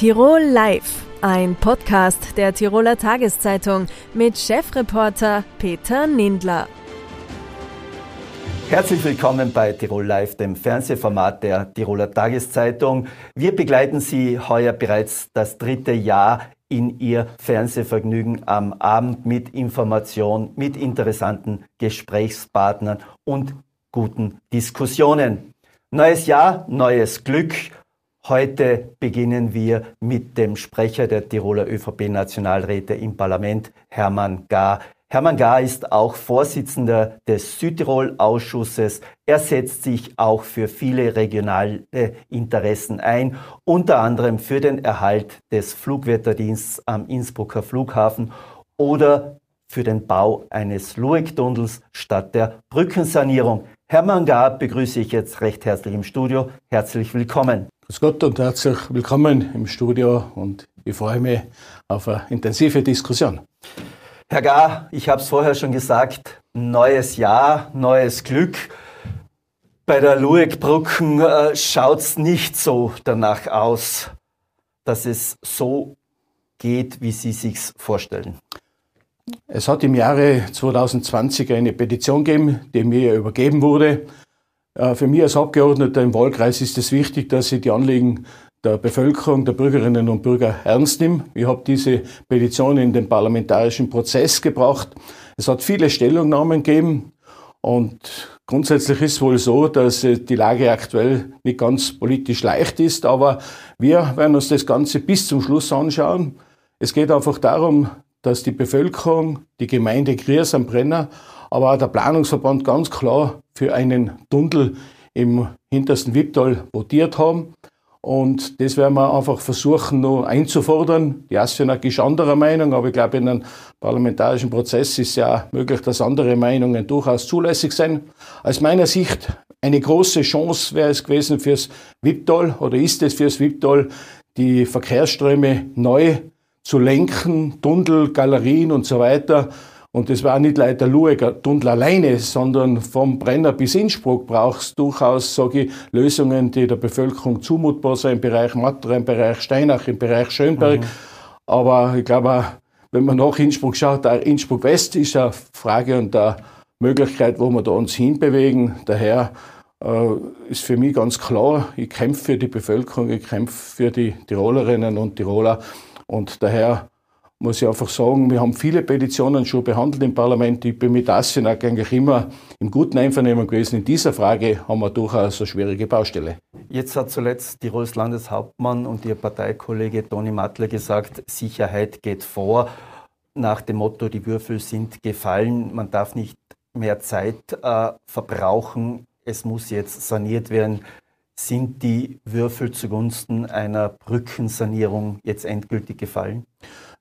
Tirol Live, ein Podcast der Tiroler Tageszeitung mit Chefreporter Peter Nindler. Herzlich willkommen bei Tirol Live, dem Fernsehformat der Tiroler Tageszeitung. Wir begleiten Sie heuer bereits das dritte Jahr in Ihr Fernsehvergnügen am Abend mit Information, mit interessanten Gesprächspartnern und guten Diskussionen. Neues Jahr, neues Glück. Heute beginnen wir mit dem Sprecher der Tiroler ÖVP-Nationalräte im Parlament, Hermann Gar. Hermann Gar ist auch Vorsitzender des Südtirol-Ausschusses. Er setzt sich auch für viele regionale Interessen ein, unter anderem für den Erhalt des Flugwetterdienstes am Innsbrucker Flughafen oder für den Bau eines Lueck-Tunnels statt der Brückensanierung. Hermann Gar begrüße ich jetzt recht herzlich im Studio. Herzlich willkommen. Grüß Gott und herzlich willkommen im Studio und ich freue mich auf eine intensive Diskussion. Herr Gar, ich habe es vorher schon gesagt, neues Jahr, neues Glück. Bei der Lueckbrücken äh, schaut es nicht so danach aus, dass es so geht, wie Sie sich vorstellen. Es hat im Jahre 2020 eine Petition gegeben, die mir übergeben wurde. Äh, für mich als Abgeordneter im Wahlkreis ist es wichtig, dass ich die Anliegen der Bevölkerung, der Bürgerinnen und Bürger ernst nehme. Ich habe diese Petition in den parlamentarischen Prozess gebracht. Es hat viele Stellungnahmen gegeben und grundsätzlich ist wohl so, dass äh, die Lage aktuell nicht ganz politisch leicht ist, aber wir werden uns das Ganze bis zum Schluss anschauen. Es geht einfach darum, dass die Bevölkerung, die Gemeinde Griers am Brenner, aber auch der Planungsverband ganz klar für einen Tunnel im hintersten Wipptal votiert haben. Und das werden wir einfach versuchen, noch einzufordern. Die ASFINAG ist anderer Meinung, aber ich glaube, in einem parlamentarischen Prozess ist ja möglich, dass andere Meinungen durchaus zulässig sind. Aus meiner Sicht eine große Chance wäre es gewesen fürs Wipptal oder ist es fürs Wipptal, die Verkehrsströme neu zu lenken, Tunnel, Galerien und so weiter und das war nicht leider Lueger Tunnel alleine, sondern vom Brenner bis Innsbruck brauchst durchaus, sage ich, Lösungen, die der Bevölkerung zumutbar sind im Bereich Matter, im Bereich Steinach, im Bereich Schönberg. Mhm. Aber ich glaube, wenn man nach Innsbruck schaut, Innsbruck West ist eine Frage und eine Möglichkeit, wo wir da uns hinbewegen. Daher äh, ist für mich ganz klar, ich kämpfe für die Bevölkerung, ich kämpfe für die Tirolerinnen und Tiroler. Und daher muss ich einfach sagen, wir haben viele Petitionen schon behandelt im Parlament. Ich bin mit Assenag eigentlich immer im guten Einvernehmen gewesen. In dieser Frage haben wir durchaus eine schwierige Baustelle. Jetzt hat zuletzt Tirols Landeshauptmann und Ihr Parteikollege Toni Mattler gesagt, Sicherheit geht vor. Nach dem Motto, die Würfel sind gefallen, man darf nicht mehr Zeit äh, verbrauchen, es muss jetzt saniert werden. Sind die Würfel zugunsten einer Brückensanierung jetzt endgültig gefallen?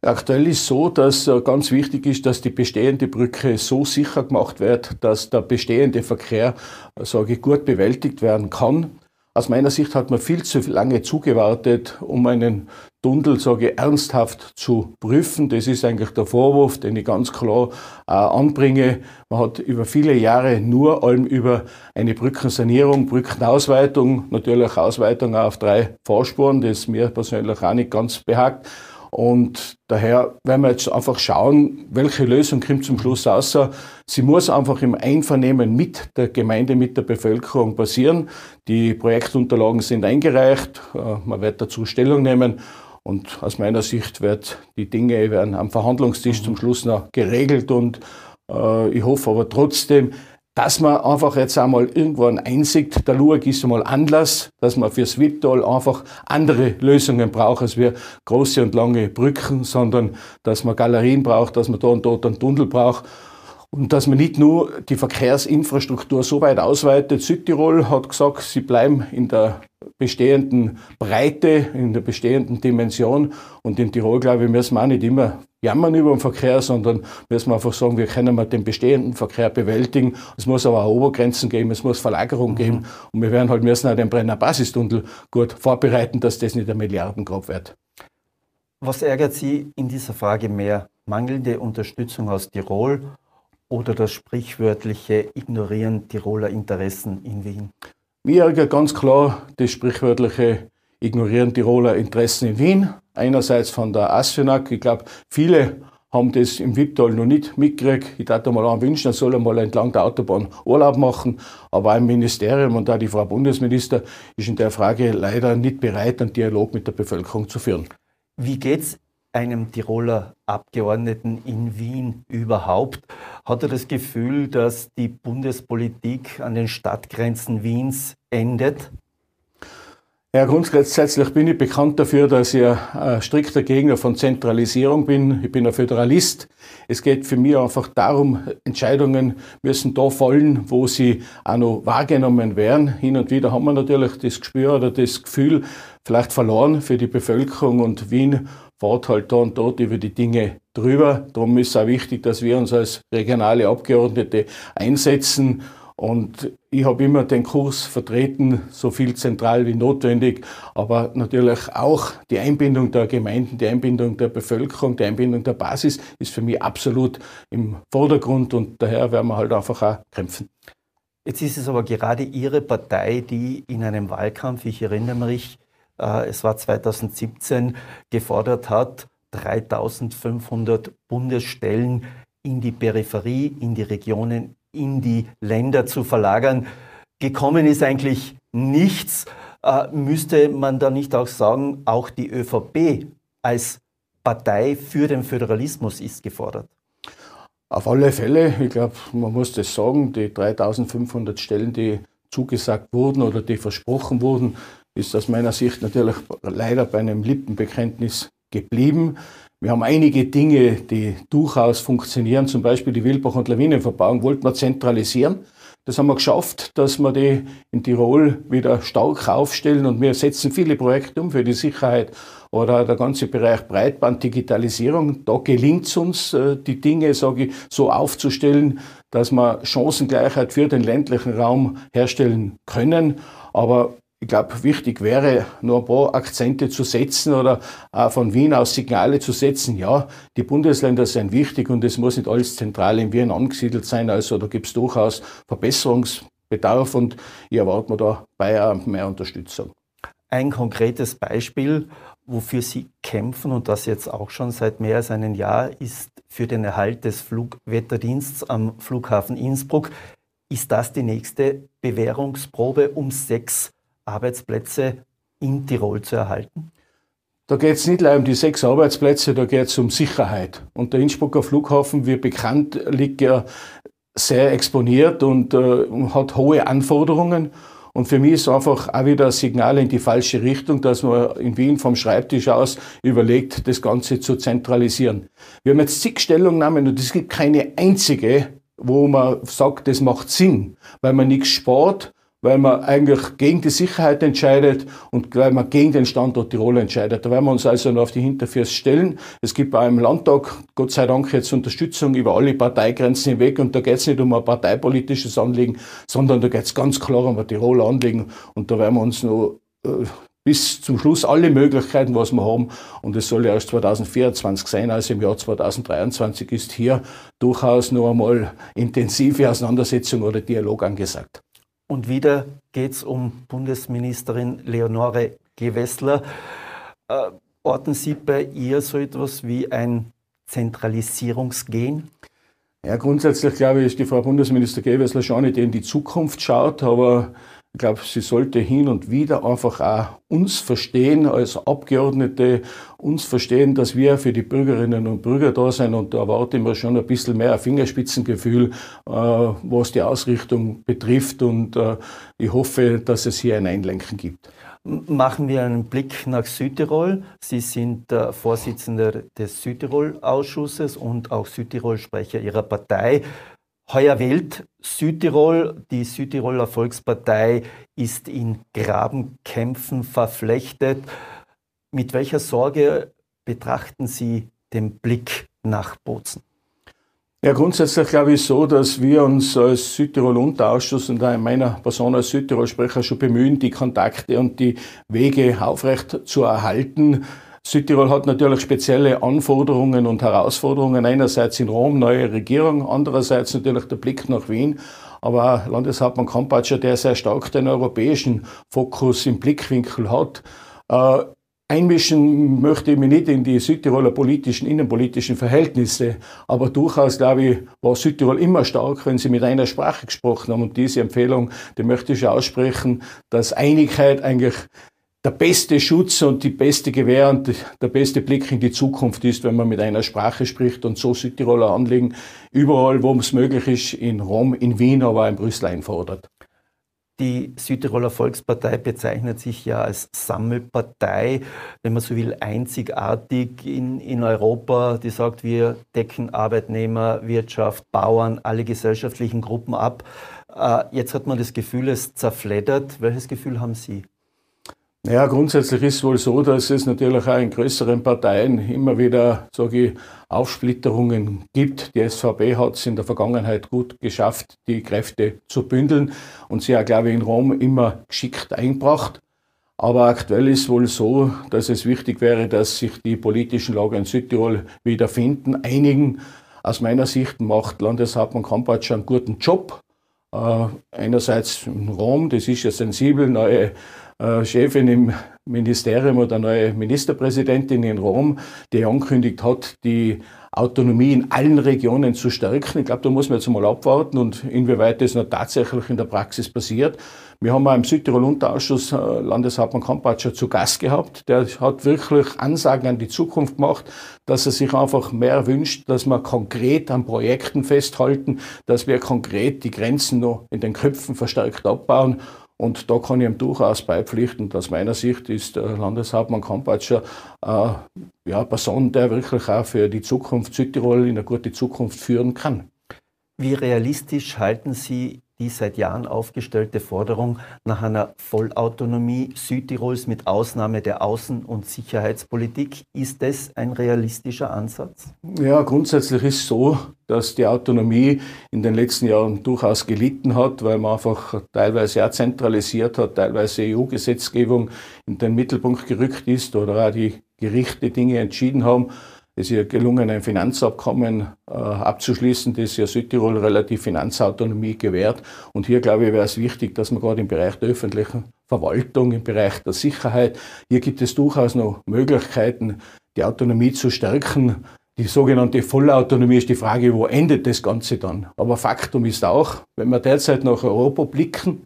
Aktuell ist so, dass äh, ganz wichtig ist, dass die bestehende Brücke so sicher gemacht wird, dass der bestehende Verkehr, äh, sage ich, gut bewältigt werden kann. Aus meiner Sicht hat man viel zu lange zugewartet, um einen Tunnel, sage ich, ernsthaft zu prüfen. Das ist eigentlich der Vorwurf, den ich ganz klar äh, anbringe. Man hat über viele Jahre nur allem über eine Brückensanierung, Brückenausweitung, natürlich Ausweitung auf drei Fahrspuren, das mir persönlich auch nicht ganz behagt und daher werden wir jetzt einfach schauen, welche Lösung kommt zum Schluss raus. Sie muss einfach im Einvernehmen mit der Gemeinde, mit der Bevölkerung passieren. Die Projektunterlagen sind eingereicht. Äh, man wird dazu Stellung nehmen. Und aus meiner Sicht wird die Dinge werden am Verhandlungstisch zum Schluss noch geregelt. Und äh, ich hoffe aber trotzdem, dass man einfach jetzt einmal irgendwann einsieht, der Luag ist einmal Anlass, dass man fürs Wipptal einfach andere Lösungen braucht, als wir große und lange Brücken, sondern dass man Galerien braucht, dass man da und dort einen Tunnel braucht und dass man nicht nur die Verkehrsinfrastruktur so weit ausweitet. Südtirol hat gesagt, sie bleiben in der bestehenden Breite, in der bestehenden Dimension. Und in Tirol, glaube ich, müssen wir auch nicht immer jammern über den Verkehr, sondern müssen wir einfach sagen, wir können mal den bestehenden Verkehr bewältigen. Es muss aber auch Obergrenzen geben, es muss Verlagerung mhm. geben. Und wir werden halt müssen auch den Brenner Basistunnel gut vorbereiten, dass das nicht ein Milliardengrab wird. Was ärgert Sie in dieser Frage mehr? Mangelnde Unterstützung aus Tirol oder das sprichwörtliche Ignorieren Tiroler Interessen in Wien? Mir ärgert ganz klar das sprichwörtliche ignorieren Tiroler Interessen in Wien. Einerseits von der ASFINAG. Ich glaube, viele haben das im Wipptal noch nicht mitgekriegt. Ich dachte mal an wünschen, er soll einmal entlang der Autobahn Urlaub machen. Aber im Ministerium und da die Frau Bundesminister ist in der Frage leider nicht bereit, einen Dialog mit der Bevölkerung zu führen. Wie geht's einem Tiroler Abgeordneten in Wien überhaupt? Hat er das Gefühl, dass die Bundespolitik an den Stadtgrenzen Wiens endet? Ja, grundsätzlich bin ich bekannt dafür, dass ich ein strikter Gegner von Zentralisierung bin. Ich bin ein Föderalist. Es geht für mich einfach darum, Entscheidungen müssen da fallen, wo sie auch noch wahrgenommen werden. Hin und wieder haben wir natürlich das Gespür oder das Gefühl vielleicht verloren für die Bevölkerung und Wien fährt halt da und dort über die Dinge drüber. Darum ist es auch wichtig, dass wir uns als regionale Abgeordnete einsetzen und ich habe immer den Kurs vertreten, so viel zentral wie notwendig, aber natürlich auch die Einbindung der Gemeinden, die Einbindung der Bevölkerung, die Einbindung der Basis ist für mich absolut im Vordergrund und daher werden wir halt einfach auch kämpfen. Jetzt ist es aber gerade Ihre Partei, die in einem Wahlkampf, ich erinnere mich, äh, es war 2017, gefordert hat, 3500 Bundesstellen in die Peripherie, in die Regionen in die Länder zu verlagern. Gekommen ist eigentlich nichts. Äh, müsste man da nicht auch sagen, auch die ÖVP als Partei für den Föderalismus ist gefordert? Auf alle Fälle. Ich glaube, man muss das sagen, die 3500 Stellen, die zugesagt wurden oder die versprochen wurden, ist aus meiner Sicht natürlich leider bei einem Lippenbekenntnis geblieben. Wir haben einige Dinge, die durchaus funktionieren, zum Beispiel die Wildbach- und Lawinenverbauung, wollten wir zentralisieren. Das haben wir geschafft, dass wir die in Tirol wieder stark aufstellen und wir setzen viele Projekte um für die Sicherheit oder der ganze Bereich Breitband, Digitalisierung. Da gelingt es uns, äh, die Dinge, sage ich, so aufzustellen, dass wir Chancengleichheit für den ländlichen Raum herstellen können. Aber ich glaube, wichtig wäre, nur ein paar Akzente zu setzen oder auch von Wien aus Signale zu setzen. Ja, die Bundesländer sind wichtig und es muss nicht alles zentral in Wien angesiedelt sein. Also da gibt es durchaus Verbesserungsbedarf und ich erwarte mir da bei mehr Unterstützung. Ein konkretes Beispiel, wofür Sie kämpfen und das jetzt auch schon seit mehr als einem Jahr, ist für den Erhalt des Flugwetterdienstes am Flughafen Innsbruck. Ist das die nächste Bewährungsprobe um sechs Arbeitsplätze in Tirol zu erhalten? Da geht es nicht um die sechs Arbeitsplätze, da geht es um Sicherheit. Und der Innsbrucker Flughafen, wie bekannt, liegt ja sehr exponiert und äh, hat hohe Anforderungen. Und für mich ist einfach auch wieder ein Signal in die falsche Richtung, dass man in Wien vom Schreibtisch aus überlegt, das Ganze zu zentralisieren. Wir haben jetzt zig Stellungnahmen und es gibt keine einzige, wo man sagt, das macht Sinn, weil man nichts spart, weil man eigentlich gegen die Sicherheit entscheidet und weil man gegen den Standort Tirol entscheidet. Da werden wir uns also noch auf die Hinterfüße stellen. Es gibt bei einem Landtag, Gott sei Dank, jetzt Unterstützung über alle Parteigrenzen hinweg und da geht es nicht um ein parteipolitisches Anliegen, sondern da geht es ganz klar um ein Tiroler Anliegen und da werden wir uns noch äh, bis zum Schluss alle Möglichkeiten, was wir haben. Und es soll ja erst 2024 sein, also im Jahr 2023 ist hier durchaus noch einmal intensive Auseinandersetzung oder Dialog angesagt. Und wieder geht es um Bundesministerin Leonore Gewessler. Äh, orten Sie bei ihr so etwas wie ein Zentralisierungsgehen? Ja, grundsätzlich glaube ich, ist die Frau Bundesminister Gewessler schon nicht, die in die Zukunft schaut, aber ich glaube, sie sollte hin und wieder einfach auch uns verstehen als Abgeordnete, uns verstehen, dass wir für die Bürgerinnen und Bürger da sind und da erwarten wir schon ein bisschen mehr Fingerspitzengefühl, äh, was die Ausrichtung betrifft und äh, ich hoffe, dass es hier ein Einlenken gibt. Machen wir einen Blick nach Südtirol. Sie sind der Vorsitzender des Südtirol-Ausschusses und auch Südtirol-Sprecher Ihrer Partei. Heuer wählt Südtirol. Die Südtiroler Volkspartei ist in Grabenkämpfen verflechtet. Mit welcher Sorge betrachten Sie den Blick nach Bozen? Ja, grundsätzlich glaube ich so, dass wir uns als Südtirol-Unterausschuss und auch in meiner Person als Südtirol-Sprecher schon bemühen, die Kontakte und die Wege aufrecht zu erhalten. Südtirol hat natürlich spezielle Anforderungen und Herausforderungen. Einerseits in Rom neue Regierung, andererseits natürlich der Blick nach Wien. Aber Landeshauptmann Kampatscher, der sehr stark den europäischen Fokus im Blickwinkel hat, Äh, einmischen möchte ich mich nicht in die Südtiroler politischen, innenpolitischen Verhältnisse, aber durchaus, glaube ich, war Südtirol immer stark, wenn sie mit einer Sprache gesprochen haben. Und diese Empfehlung, die möchte ich aussprechen, dass Einigkeit eigentlich der beste Schutz und die beste Gewähr und der beste Blick in die Zukunft ist, wenn man mit einer Sprache spricht und so Südtiroler Anliegen überall, wo es möglich ist, in Rom, in Wien, aber auch in Brüssel einfordert. Die Südtiroler Volkspartei bezeichnet sich ja als Sammelpartei, wenn man so will, einzigartig in, in Europa, die sagt, wir decken Arbeitnehmer, Wirtschaft, Bauern, alle gesellschaftlichen Gruppen ab. Äh, jetzt hat man das Gefühl, es zerfleddert. Welches Gefühl haben Sie? Ja, grundsätzlich ist es wohl so, dass es natürlich auch in größeren Parteien immer wieder, sage ich, Aufsplitterungen gibt. Die SVP hat es in der Vergangenheit gut geschafft, die Kräfte zu bündeln und sie auch, glaube ich, in Rom immer geschickt eingebracht. Aber aktuell ist wohl so, dass es wichtig wäre, dass sich die politischen Lager in Südtirol wiederfinden, einigen. Aus meiner Sicht macht Landeshauptmann Kampatsch einen guten Job. Äh, einerseits in Rom, das ist ja sensibel, neue äh, Chefin im Ministerium oder neue Ministerpräsidentin in Rom, die angekündigt hat, die Autonomie in allen Regionen zu stärken. Ich glaube, da muss man jetzt mal abwarten und inwieweit das noch tatsächlich in der Praxis passiert. Wir haben auch im Südtirol-Unterausschuss äh, Landeshauptmann Kampatscher zu Gast gehabt. Der hat wirklich Ansagen an die Zukunft gemacht, dass er sich einfach mehr wünscht, dass wir konkret an Projekten festhalten, dass wir konkret die Grenzen noch in den Köpfen verstärkt abbauen und da kann ich ihm durchaus beipflichten. Aus meiner Sicht ist der Landeshauptmann Kampatscher äh, ja, Person, der wirklich auch für die Zukunft Südtirol in eine gute Zukunft führen kann. Wie realistisch halten Sie die seit Jahren aufgestellte Forderung nach einer Vollautonomie Südtirols mit Ausnahme der Außen- und Sicherheitspolitik. Ist das ein realistischer Ansatz? Ja, grundsätzlich ist es so, dass die Autonomie in den letzten Jahren durchaus gelitten hat, weil man einfach teilweise auch zentralisiert hat, teilweise EU-Gesetzgebung in den Mittelpunkt gerückt ist oder auch die Gerichte Dinge entschieden haben. Es ja gelungen, ein Finanzabkommen äh, abzuschließen, das ja Südtirol relativ Finanzautonomie gewährt. Und hier, glaube ich, wäre es wichtig, dass man gerade im Bereich der öffentlichen Verwaltung, im Bereich der Sicherheit, hier gibt es durchaus noch Möglichkeiten, die Autonomie zu stärken. Die sogenannte Vollautonomie ist die Frage, wo endet das Ganze dann? Aber Faktum ist auch, wenn wir derzeit nach Europa blicken,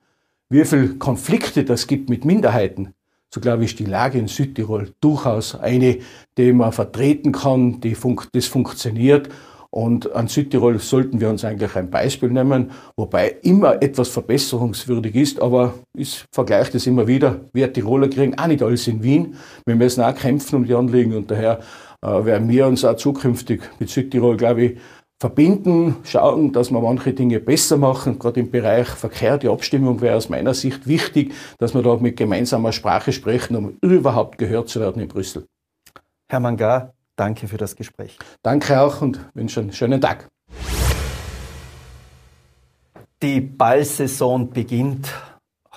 wie viele Konflikte das gibt mit Minderheiten, so glaube ich, die Lage in Südtirol durchaus eine, die man vertreten kann, die fun das funktioniert. Und an Südtirol sollten wir uns eigentlich ein Beispiel nehmen, wobei immer etwas verbesserungswürdig ist, aber ich vergleiche das immer wieder. Wir Tiroler kriegen auch nicht alles in Wien. Wir müssen auch kämpfen um die Anliegen und daher äh, werden wir uns auch zukünftig mit Südtirol, glaube ich, verbinden, schauen, dass wir manche Dinge besser machen. Gerade im Bereich Verkehr, die Abstimmung wäre aus meiner Sicht wichtig, dass wir da mit gemeinsamer Sprache sprechen, um überhaupt gehört zu werden in Brüssel. Herr Mangar, danke für das Gespräch. Danke auch und wünsche einen schönen Tag. Die Ballsaison beginnt.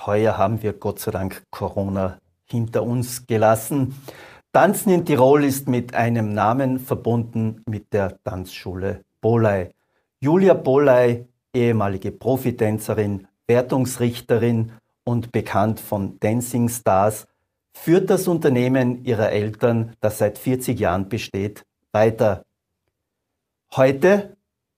Heuer haben wir Gott sei Dank Corona hinter uns gelassen. Tanzen in Tirol ist mit einem Namen verbunden mit der Tanzschule Boley. Julia Boley, ehemalige Profitänzerin, Wertungsrichterin und bekannt von Dancing Stars, führt das Unternehmen ihrer Eltern, das seit 40 Jahren besteht, weiter. Heute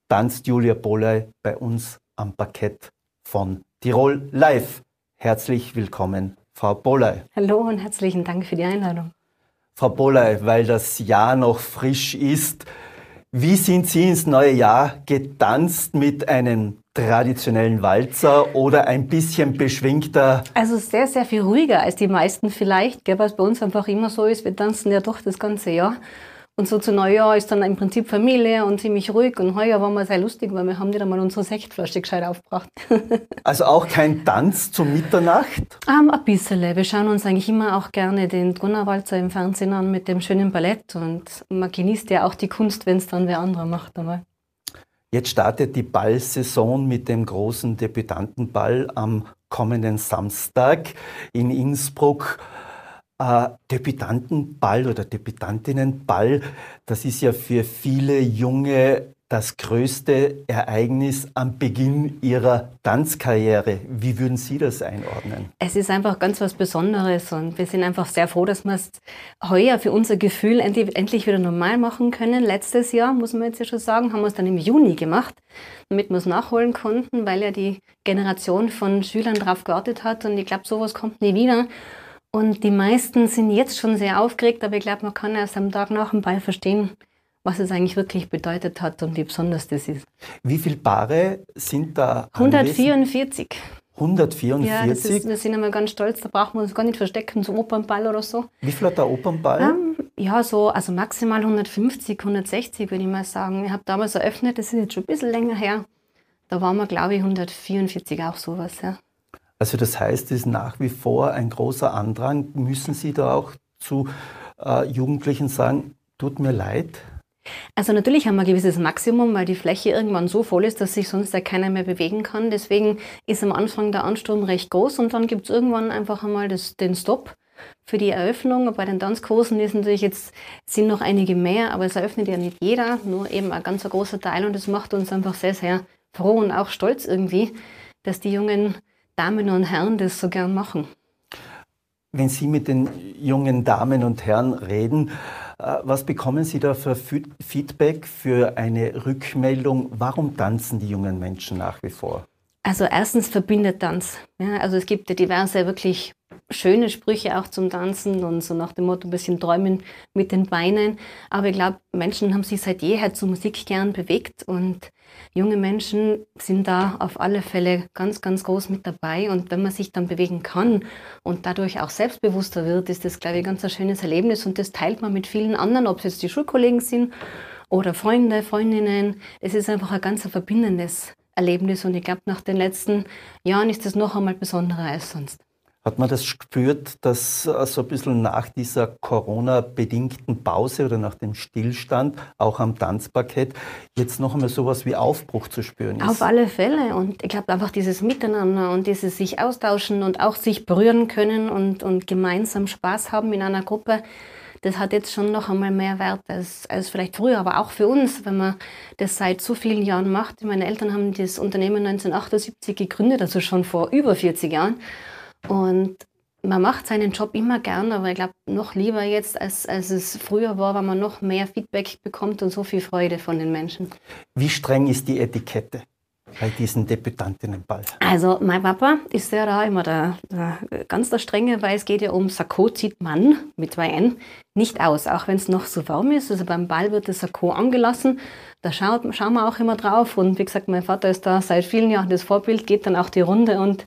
tanzt Julia Boley bei uns am Parkett von Tirol Live. Herzlich willkommen, Frau Boley. Hallo und herzlichen Dank für die Einladung. Frau Boley, weil das Jahr noch frisch ist, wie sind Sie ins neue Jahr getanzt mit einem traditionellen Walzer oder ein bisschen beschwingter? Also sehr, sehr viel ruhiger als die meisten vielleicht, gell, was bei uns einfach immer so ist. Wir tanzen ja doch das ganze Jahr. Und so zu Neujahr ist dann im Prinzip Familie und ziemlich ruhig. Und heuer war mal sehr lustig, weil wir haben nicht einmal unsere Sektflasche gescheit aufgebracht. also auch kein Tanz zur Mitternacht? Um, ein bisschen. Wir schauen uns eigentlich immer auch gerne den Brunnerwalzer im Fernsehen an mit dem schönen Ballett. Und man genießt ja auch die Kunst, wenn es dann wer anderer macht einmal. Jetzt startet die Ballsaison mit dem großen Debütantenball am kommenden Samstag in Innsbruck äh, Debütantenball oder Debütantinnenball, das ist ja für viele junge das größte Ereignis am Beginn Ihrer Tanzkarriere. Wie würden Sie das einordnen? Es ist einfach ganz was Besonderes und wir sind einfach sehr froh, dass wir es heuer für unser Gefühl endlich, wieder normal machen können. Letztes Jahr, muss man jetzt ja schon sagen, haben wir es dann im Juni gemacht, damit wir es nachholen konnten, weil ja die Generation von Schülern darauf gewartet hat und ich glaube, sowas kommt nie wieder. Und die meisten sind jetzt schon sehr aufgeregt, aber ich glaube, man kann erst am Tag nach dem Ball verstehen, was es eigentlich wirklich bedeutet hat und wie besonders das ist. Wie viele Paare sind da? 144. 144? Ja, das ist, wir sind einmal ganz stolz, da brauchen wir uns gar nicht verstecken, so Opernball oder so. Wie viel hat der Opernball? Ähm, ja, so, also maximal 150, 160 würde ich mal sagen. Ich habe damals eröffnet, das ist jetzt schon ein bisschen länger her. Da waren wir, glaube ich, 144 auch sowas, ja. Also das heißt, es ist nach wie vor ein großer Andrang. Müssen Sie da auch zu äh, Jugendlichen sagen, tut mir leid? Also natürlich haben wir ein gewisses Maximum, weil die Fläche irgendwann so voll ist, dass sich sonst ja keiner mehr bewegen kann. Deswegen ist am Anfang der Ansturm recht groß und dann gibt es irgendwann einfach einmal das, den Stopp für die Eröffnung. Bei den Tanzkursen ist natürlich jetzt, sind noch einige mehr, aber es eröffnet ja nicht jeder, nur eben ein ganz großer Teil und das macht uns einfach sehr, sehr froh und auch stolz irgendwie, dass die jungen Damen und Herren das so gern machen. Wenn Sie mit den jungen Damen und Herren reden, äh, was bekommen Sie da für Feedback, für eine Rückmeldung? Warum tanzen die jungen Menschen nach wie vor? Also erstens verbindet Tanz. Ja, also es gibt ja diverse wirklich schöne Sprüche auch zum Tanzen und so nach dem Motto ein bisschen träumen mit den Beinen. Aber ich glaube, Menschen haben sich seit jeher zur Musik gern bewegt und junge Menschen sind da auf alle Fälle ganz, ganz groß mit dabei. Und wenn man sich dann bewegen kann und dadurch auch selbstbewusster wird, ist das, glaube ich, ganz ein schönes Erlebnis und das teilt man mit vielen anderen, ob es jetzt die Schulkollegen sind oder Freunde, Freundinnen. Es ist einfach ein ganz verbindendes Erlebnis und ich glaube, nach den letzten Jahren ist es noch einmal besonderer als sonst. Hat man das gespürt, dass äh, so ein bisschen nach dieser Corona-bedingten Pause oder nach dem Stillstand, auch am Tanzparkett, jetzt noch einmal sowas wie Aufbruch zu spüren ist? Auf alle Fälle. Und ich glaube einfach dieses Miteinander und dieses sich austauschen und auch sich berühren können und, und gemeinsam Spaß haben in einer Gruppe, das hat jetzt schon noch einmal mehr Wert als, als vielleicht früher, aber auch für uns, wenn man das seit so vielen Jahren macht. Meine Eltern haben das Unternehmen 1978 gegründet, also schon vor über 40 Jahren. Und man macht seinen Job immer gern, aber ich glaube, noch lieber jetzt, als, als es früher war, weil man noch mehr Feedback bekommt und so viel Freude von den Menschen. Wie streng ist die Etikette? Bei diesen Debütantinnenball? Also mein Papa ist ja da immer der, der, ganz der Strenge, weil es geht ja um Sakko zieht man mit zwei N nicht aus, auch wenn es noch so warm ist. Also beim Ball wird das Sakko angelassen. Da schaut, schauen wir auch immer drauf. Und wie gesagt, mein Vater ist da seit vielen Jahren das Vorbild, geht dann auch die Runde und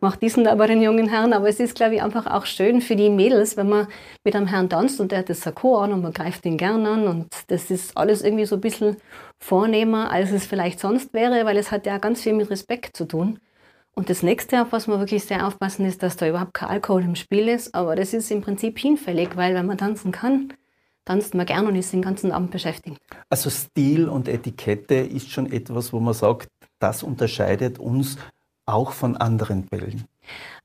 macht diesen da bei den jungen Herren. Aber es ist, glaube ich, einfach auch schön für die Mädels, wenn man mit einem Herrn tanzt und der hat das Sakko an und man greift ihn gern an. Und das ist alles irgendwie so ein bisschen vornehmer, als es vielleicht sonst wäre, weil es hat ja ganz viel mit Respekt zu tun. Und das nächste, auf was wir wirklich sehr aufpassen, ist, dass da überhaupt kein Alkohol im Spiel ist. Aber das ist im Prinzip hinfällig, weil wenn man tanzen kann, tanzt man gern und ist den ganzen Abend beschäftigt. Also Stil und Etikette ist schon etwas, wo man sagt, das unterscheidet uns auch von anderen Bällen?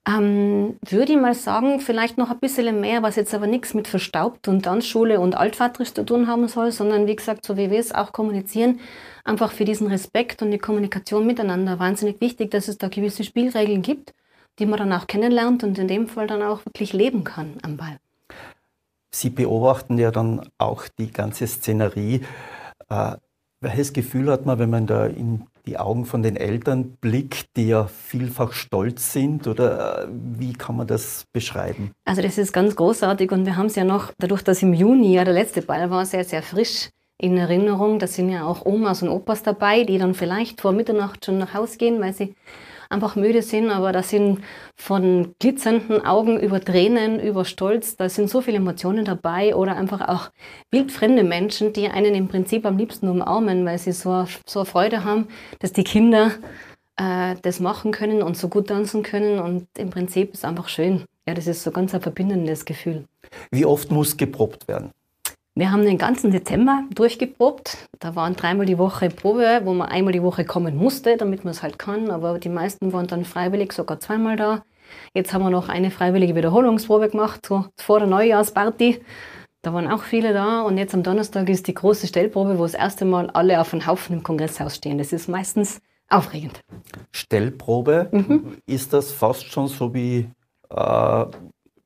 Ähm, würde ich mal sagen, vielleicht noch ein bisschen mehr, was jetzt aber nichts mit verstaubt und Tanzschule und altvaterisch zu tun haben soll, sondern wie gesagt, so wie wir es auch kommunizieren, einfach für diesen Respekt und die Kommunikation miteinander wahnsinnig wichtig, dass es da gewisse Spielregeln gibt, die man dann auch kennenlernt und in dem Fall dann auch wirklich leben kann am Ball. Sie beobachten ja dann auch die ganze Szenerie. Äh, welches Gefühl hat man, wenn man da in die Augen von den Eltern blickt, die ja vielfach stolz sind? Oder äh, wie kann man das beschreiben? Also das ist ganz großartig und wir haben es ja noch, dadurch, dass im Juni ja der letzte Ball war, sehr, sehr frisch in Erinnerung. Da sind ja auch Omas und Opas dabei, die dann vielleicht vor Mitternacht schon nach Hause gehen, weil sie einfach müde sind, aber da sind von glitzernden Augen über Tränen, über Stolz, da sind so viele Emotionen dabei oder einfach auch wildfremde Menschen, die einen im Prinzip am liebsten umarmen, weil sie so, so Freude haben, dass die Kinder äh, das machen können und so gut tanzen können und im Prinzip ist einfach schön. Ja, das ist so ganz ein verbindendes Gefühl. Wie oft muss geprobt werden? Wir haben den ganzen Dezember durchgeprobt. Da waren dreimal die Woche Probe, wo man einmal die Woche kommen musste, damit man es halt kann. Aber die meisten waren dann freiwillig, sogar zweimal da. Jetzt haben wir noch eine freiwillige Wiederholungsprobe gemacht, so vor der Neujahrsparty. Da waren auch viele da und jetzt am Donnerstag ist die große Stellprobe, wo das erste Mal alle auf einem Haufen im Kongresshaus stehen. Das ist meistens aufregend. Stellprobe, mhm. ist das fast schon so wie äh,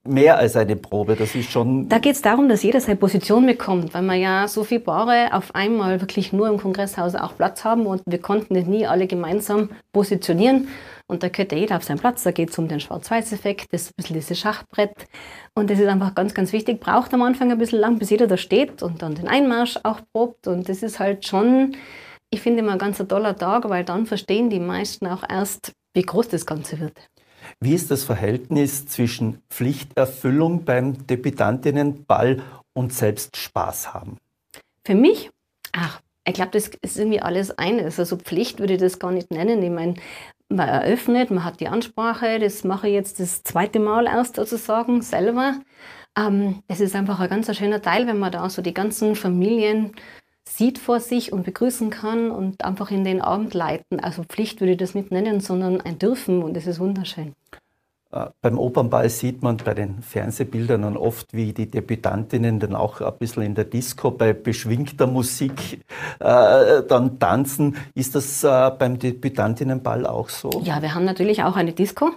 mehr als eine Probe. Das ist schon. Da geht es darum, dass jeder seine Position bekommt, weil wir ja so viele Paare auf einmal wirklich nur im Kongresshaus auch Platz haben und wir konnten das nie alle gemeinsam positionieren. Und da gehört jeder auf seinen Platz. Da geht es um den Schwarz-Weiß-Effekt, das ist ein bisschen dieses Schachbrett. Und das ist einfach ganz, ganz wichtig. Braucht am Anfang ein bisschen lang, bis jeder da steht und dann den Einmarsch auch probt. Und das ist halt schon, ich finde immer ein ganz toller Tag, weil dann verstehen die meisten auch erst, wie groß das Ganze wird. Wie ist das Verhältnis zwischen Pflichterfüllung beim Debütantinnenball und selbst Spaß haben? Für mich, ach, ich glaube, das ist irgendwie alles eines. Also Pflicht würde ich das gar nicht nennen. Ich meine, man eröffnet, man hat die Ansprache, das mache ich jetzt das zweite Mal erst sozusagen selber. Ähm, es ist einfach ein ganz schöner Teil, wenn man da so die ganzen Familien sieht vor sich und begrüßen kann und einfach in den Abend leiten. Also Pflicht würde ich das nicht nennen, sondern ein Dürfen und es ist wunderschön. Äh, beim Opernball sieht man bei den Fernsehbildern dann oft, wie die Debütantinnen dann auch ein bisschen in der Disco bei beschwingter Musik äh, dann tanzen. Ist das äh, beim Debütantinnenball auch so? Ja, wir haben natürlich auch eine Disco.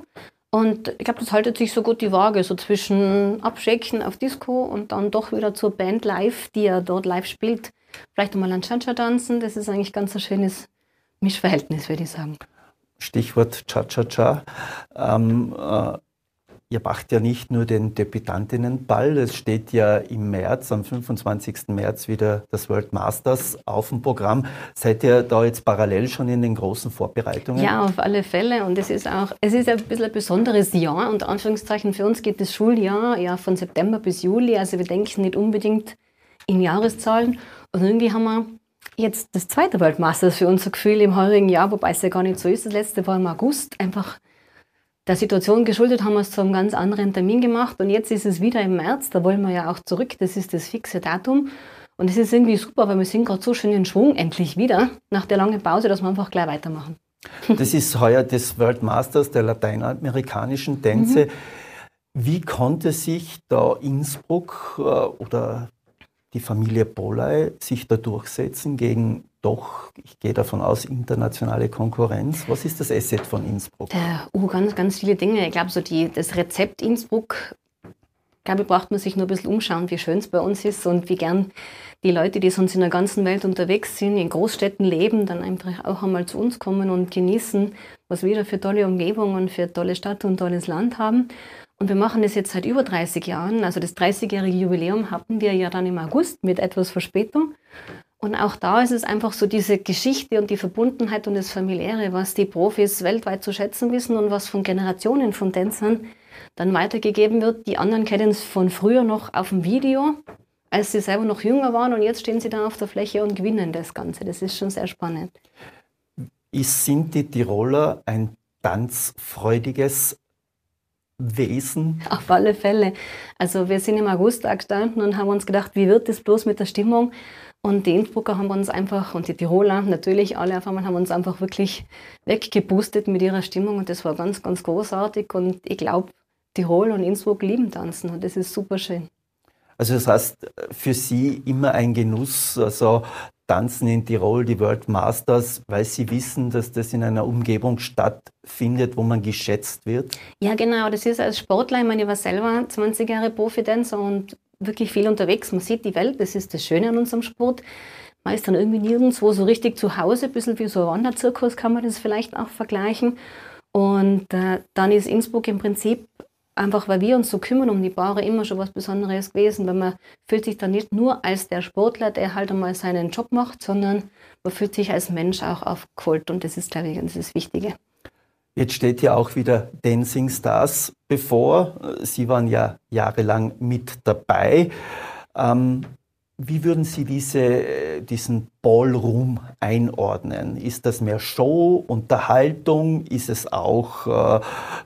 Und ich glaube, das haltet sich so gut die Waage, so zwischen Abschicken auf Disco und dann doch wieder zur Band live, die ja dort live spielt. Vielleicht einmal ein Cha-Cha tanzen, das ist eigentlich ganz ein schönes Mischverhältnis, würde ich sagen. Stichwort Cha-Cha-Cha. Ähm, äh, ihr macht ja nicht nur den Debütantinnenball, es steht ja im März, am 25. März wieder das World Masters auf dem Programm. Seid ihr da jetzt parallel schon in den großen Vorbereitungen? Ja, auf alle Fälle. Und es ist auch, es ist ein bisschen ein besonderes Jahr. Unter Anführungszeichen für uns geht das Schuljahr ja von September bis Juli. Also wir denken nicht unbedingt in Jahreszahlen. Und irgendwie haben wir jetzt das zweite World Masters für unser Gefühl im heurigen Jahr, wobei es ja gar nicht so ist. Das letzte war im August. Einfach der Situation geschuldet haben wir es zu einem ganz anderen Termin gemacht. Und jetzt ist es wieder im März. Da wollen wir ja auch zurück. Das ist das fixe Datum. Und es ist irgendwie super, weil wir sind gerade so schön in Schwung endlich wieder nach der langen Pause, dass wir einfach gleich weitermachen. Das ist heuer das World Masters der lateinamerikanischen Tänze. Mhm. Wie konnte sich da Innsbruck äh, oder die Familie Boley sich da durchsetzen gegen doch, ich gehe davon aus, internationale Konkurrenz? Was ist das Asset von Innsbruck? Äh, uh, ganz, ganz viele Dinge. Ich glaube, so die, das Rezept Innsbruck, glaube ich, braucht man sich nur ein bisschen umschauen, wie schön es bei uns ist und wie gern die Leute, die sonst in der ganzen Welt unterwegs sind, in Großstädten leben, dann einfach auch einmal zu uns kommen und genießen, was wir da für tolle Umgebungen, für tolle Stadt und tolles Land haben. Und wir machen das jetzt seit über 30 Jahren. Also das 30-jährige Jubiläum hatten wir ja dann im August mit etwas Verspätung. Und auch da ist es einfach so diese Geschichte und die Verbundenheit und das Familiäre, was die Profis weltweit zu schätzen wissen und was von Generationen von Tänzern dann weitergegeben wird. Die anderen kennen es von früher noch auf dem Video, als sie selber noch jünger waren und jetzt stehen sie da auf der Fläche und gewinnen das Ganze. Das ist schon sehr spannend. Sind die Tiroler ein tanzfreudiges Wesen? Auf alle Fälle. Also wir sind im August da gestanden und haben uns gedacht, wie wird das bloß mit der Stimmung? Und die Innsbrucker haben uns einfach, und die Tiroler natürlich alle auf einmal, haben uns einfach wirklich weggeboostet mit ihrer Stimmung und das war ganz, ganz großartig und ich glaube, Tirol und Innsbruck lieben tanzen und das ist super schön. Also das heißt, für Sie immer ein Genuss, also Tanzen in Tirol, die World Masters, weil Sie wissen, dass das in einer Umgebung stattfindet, wo man geschätzt wird? Ja, genau. Das ist als Sportler, ich meine, ich war selber 20 Jahre Profitänzer und wirklich viel unterwegs. Man sieht die Welt, das ist das Schöne an unserem Sport. Man ist dann irgendwie nirgendwo so richtig zu Hause, ein bisschen wie so ein Wanderzirkus kann man das vielleicht auch vergleichen. Und äh, dann ist Innsbruck im Prinzip einfach weil wir uns so kümmern um die Paare, immer schon was Besonderes gewesen, weil man fühlt sich dann nicht nur als der Sportler, der halt einmal seinen Job macht, sondern man fühlt sich als Mensch auch aufgeholt und das ist, glaube ich, das, Wichtige. Jetzt steht ja auch wieder Dancing Stars bevor. Sie waren ja jahrelang mit dabei. Ähm, wie würden Sie diese, diesen Ballroom einordnen? Ist das mehr Show, Unterhaltung? Ist es auch, äh,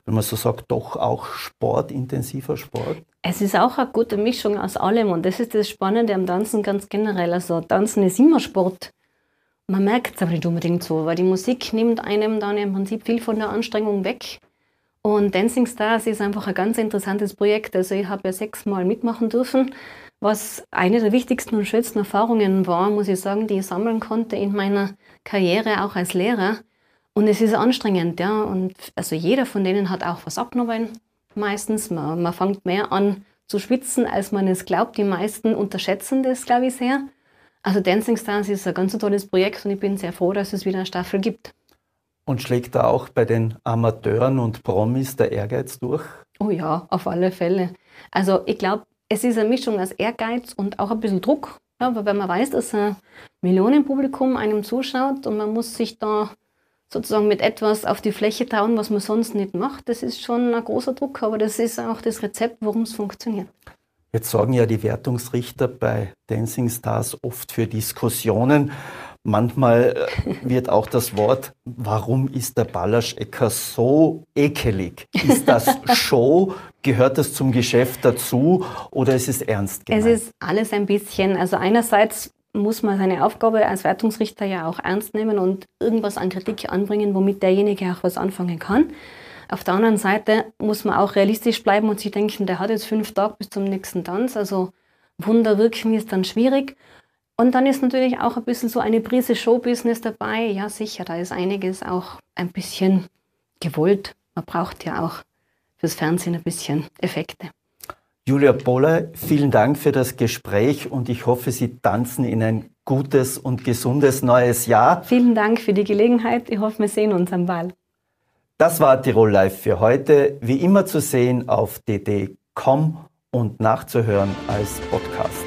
wenn man so sagt, doch auch Sport, intensiver Sport? Es ist auch eine gute Mischung aus allem und das ist das Spannende am Tanzen ganz generell. Also Tanzen ist immer Sport. Man merkt es aber nicht unbedingt so, weil die Musik nimmt einem dann im Prinzip viel von der Anstrengung weg. Und Dancing Stars ist einfach ein ganz interessantes Projekt. Also ich habe ja sechsmal mitmachen dürfen was eine der wichtigsten und schönsten Erfahrungen war, muss ich sagen, die ich sammeln konnte in meiner Karriere auch als Lehrer. Und es ist anstrengend, ja. Und also jeder von denen hat auch was abgenommen, meistens. Man, man fängt mehr an zu schwitzen, als man es glaubt. Die meisten unterschätzen das, glaube ich, sehr. Also Dancing Stars ist ein ganz tolles Projekt und ich bin sehr froh, dass es wieder eine Staffel gibt. Und schlägt da auch bei den Amateuren und Promis der Ehrgeiz durch? Oh ja, auf alle Fälle. Also ich glaube, es ist eine Mischung aus Ehrgeiz und auch ein bisschen Druck. Ja, weil man weiß, dass ein Millionenpublikum einem zuschaut und man muss sich da sozusagen mit etwas auf die Fläche trauen, was man sonst nicht macht. Das ist schon ein großer Druck, aber das ist auch das Rezept, warum es funktioniert. Jetzt sorgen ja die Wertungsrichter bei Dancing Stars oft für Diskussionen. Manchmal äh, wird auch das Wort, warum ist der Ballaschecker so ekelig? Ist das Show? Gehört das zum Geschäft dazu oder ist es ernst gemeint? Es ist alles ein bisschen. Also einerseits muss man seine Aufgabe als Wertungsrichter ja auch ernst nehmen und irgendwas an Kritik anbringen, womit derjenige auch was anfangen kann. Auf der anderen Seite muss man auch realistisch bleiben und sich denken, der hat jetzt fünf Tage bis zum nächsten Tanz. Also Wunder wirken ist dann schwierig. Und dann ist natürlich auch ein bisschen so eine Prise Showbusiness dabei. Ja, sicher, da ist einiges auch ein bisschen gewollt. Man braucht ja auch fürs Fernsehen ein bisschen Effekte. Julia Boller, vielen Dank für das Gespräch und ich hoffe, Sie tanzen in ein gutes und gesundes neues Jahr. Vielen Dank für die Gelegenheit. Ich hoffe, wir sehen uns am Ball. Das war Tirol Live für heute. Wie immer zu sehen auf dd.com und nachzuhören als Podcast.